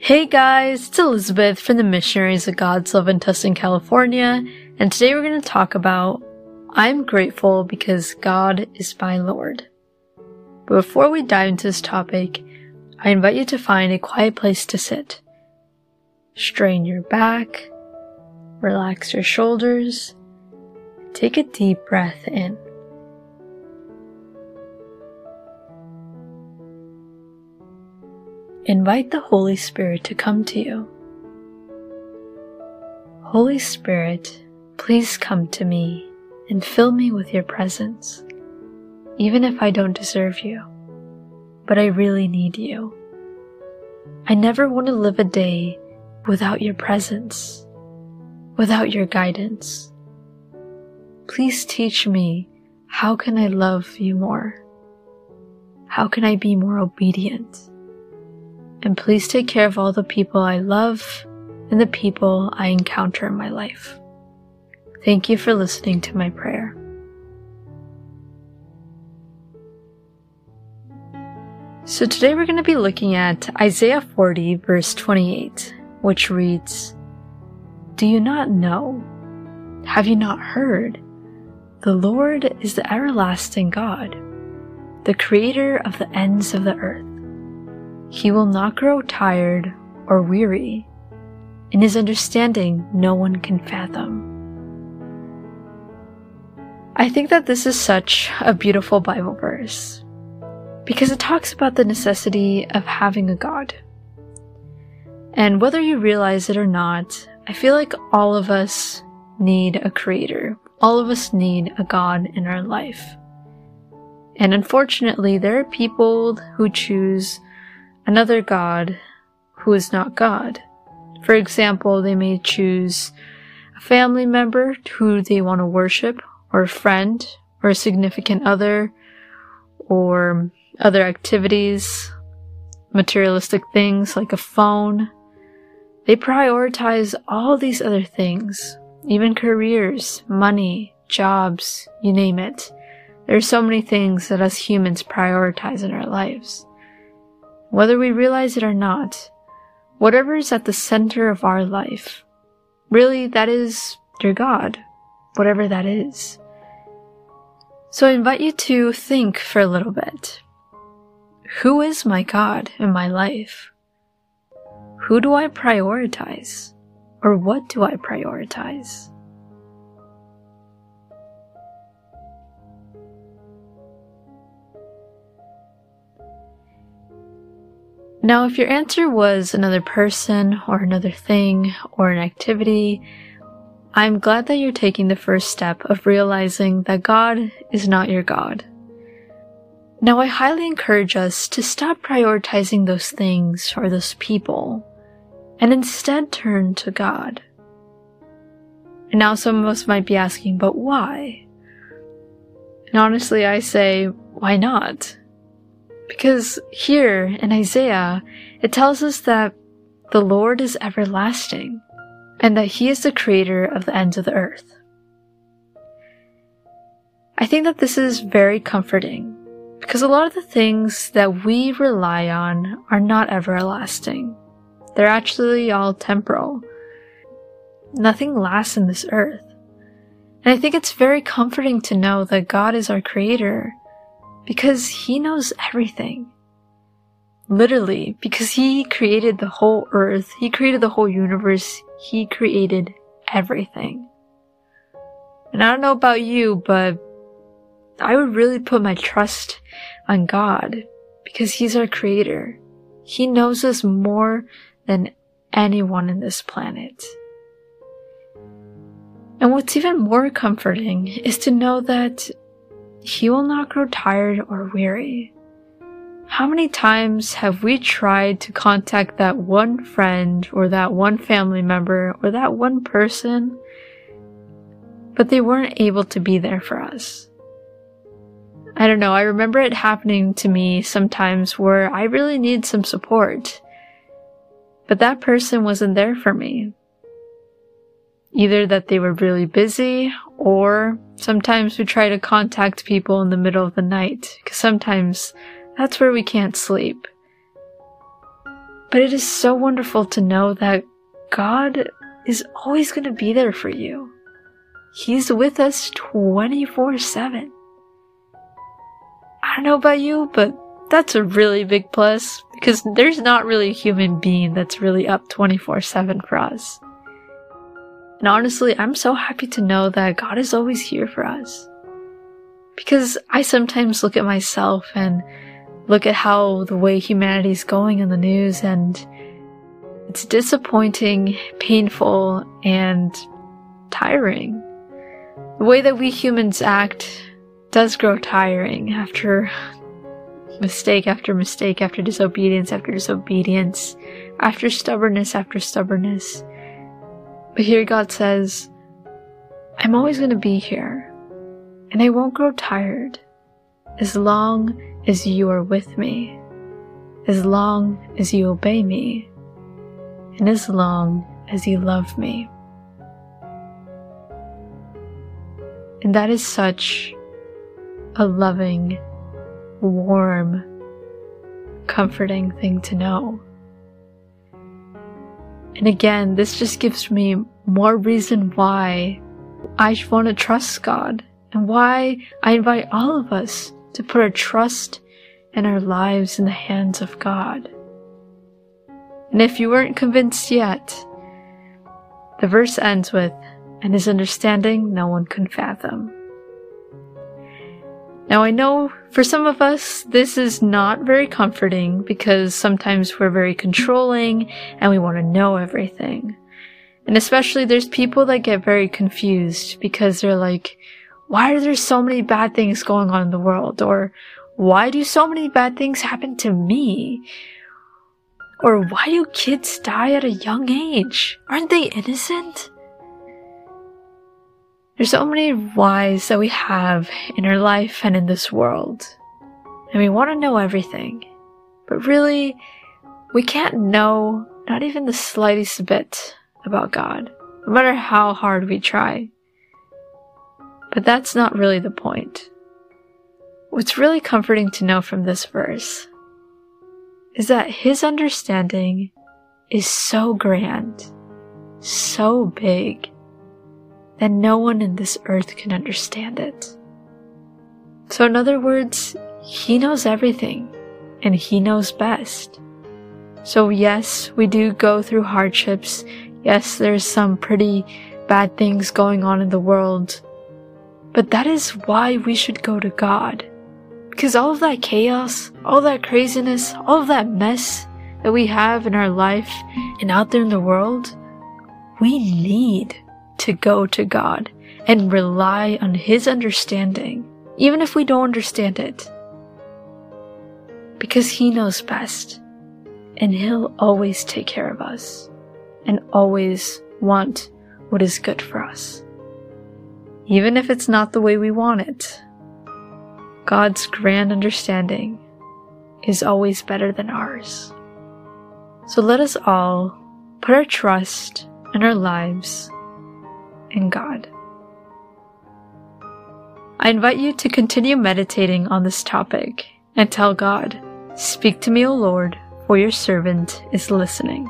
Hey guys, it's Elizabeth from the Missionaries of God's Love in Tustin, California, and today we're going to talk about I'm grateful because God is my Lord. But before we dive into this topic, I invite you to find a quiet place to sit. Strain your back, relax your shoulders, take a deep breath in. Invite the Holy Spirit to come to you. Holy Spirit, please come to me and fill me with your presence, even if I don't deserve you. But I really need you. I never want to live a day without your presence, without your guidance. Please teach me how can I love you more? How can I be more obedient? And please take care of all the people I love and the people I encounter in my life. Thank you for listening to my prayer. So today we're going to be looking at Isaiah 40 verse 28, which reads, Do you not know? Have you not heard? The Lord is the everlasting God, the creator of the ends of the earth. He will not grow tired or weary. In his understanding, no one can fathom. I think that this is such a beautiful Bible verse because it talks about the necessity of having a God. And whether you realize it or not, I feel like all of us need a creator. All of us need a God in our life. And unfortunately, there are people who choose another god who is not God. For example, they may choose a family member who they want to worship, or a friend, or a significant other, or other activities, materialistic things like a phone. They prioritize all these other things, even careers, money, jobs, you name it. There are so many things that us humans prioritize in our lives. Whether we realize it or not, whatever is at the center of our life, really that is your God, whatever that is. So I invite you to think for a little bit. Who is my God in my life? Who do I prioritize? Or what do I prioritize? Now, if your answer was another person or another thing or an activity, I'm glad that you're taking the first step of realizing that God is not your God. Now, I highly encourage us to stop prioritizing those things or those people and instead turn to God. And now some of us might be asking, but why? And honestly, I say, why not? Because here in Isaiah, it tells us that the Lord is everlasting and that He is the creator of the ends of the earth. I think that this is very comforting because a lot of the things that we rely on are not everlasting. They're actually all temporal. Nothing lasts in this earth. And I think it's very comforting to know that God is our creator because he knows everything. Literally, because he created the whole earth, he created the whole universe, he created everything. And I don't know about you, but I would really put my trust on God because he's our creator. He knows us more than anyone in this planet. And what's even more comforting is to know that he will not grow tired or weary. How many times have we tried to contact that one friend or that one family member or that one person, but they weren't able to be there for us? I don't know, I remember it happening to me sometimes where I really need some support, but that person wasn't there for me. Either that they were really busy or sometimes we try to contact people in the middle of the night because sometimes that's where we can't sleep. But it is so wonderful to know that God is always going to be there for you. He's with us 24 7. I don't know about you, but that's a really big plus because there's not really a human being that's really up 24 7 for us. And honestly, I'm so happy to know that God is always here for us. Because I sometimes look at myself and look at how the way humanity is going in the news and it's disappointing, painful, and tiring. The way that we humans act does grow tiring after mistake after mistake after disobedience after disobedience after stubbornness after stubbornness. But here God says, I'm always going to be here, and I won't grow tired as long as you are with me, as long as you obey me, and as long as you love me. And that is such a loving, warm, comforting thing to know. And again, this just gives me more reason why I want to trust God and why I invite all of us to put our trust and our lives in the hands of God. And if you weren't convinced yet, the verse ends with, and his understanding no one can fathom. Now I know for some of us, this is not very comforting because sometimes we're very controlling and we want to know everything. And especially there's people that get very confused because they're like, why are there so many bad things going on in the world? Or why do so many bad things happen to me? Or why do kids die at a young age? Aren't they innocent? There's so many whys that we have in our life and in this world. And we want to know everything. But really, we can't know not even the slightest bit about God, no matter how hard we try. But that's not really the point. What's really comforting to know from this verse is that his understanding is so grand, so big, that no one in this earth can understand it. So, in other words, He knows everything, and He knows best. So, yes, we do go through hardships. Yes, there's some pretty bad things going on in the world. But that is why we should go to God. Because all of that chaos, all that craziness, all of that mess that we have in our life and out there in the world, we need to go to God and rely on His understanding, even if we don't understand it. Because He knows best, and He'll always take care of us, and always want what is good for us. Even if it's not the way we want it, God's grand understanding is always better than ours. So let us all put our trust in our lives in God. I invite you to continue meditating on this topic and tell God, Speak to me, O Lord, for your servant is listening.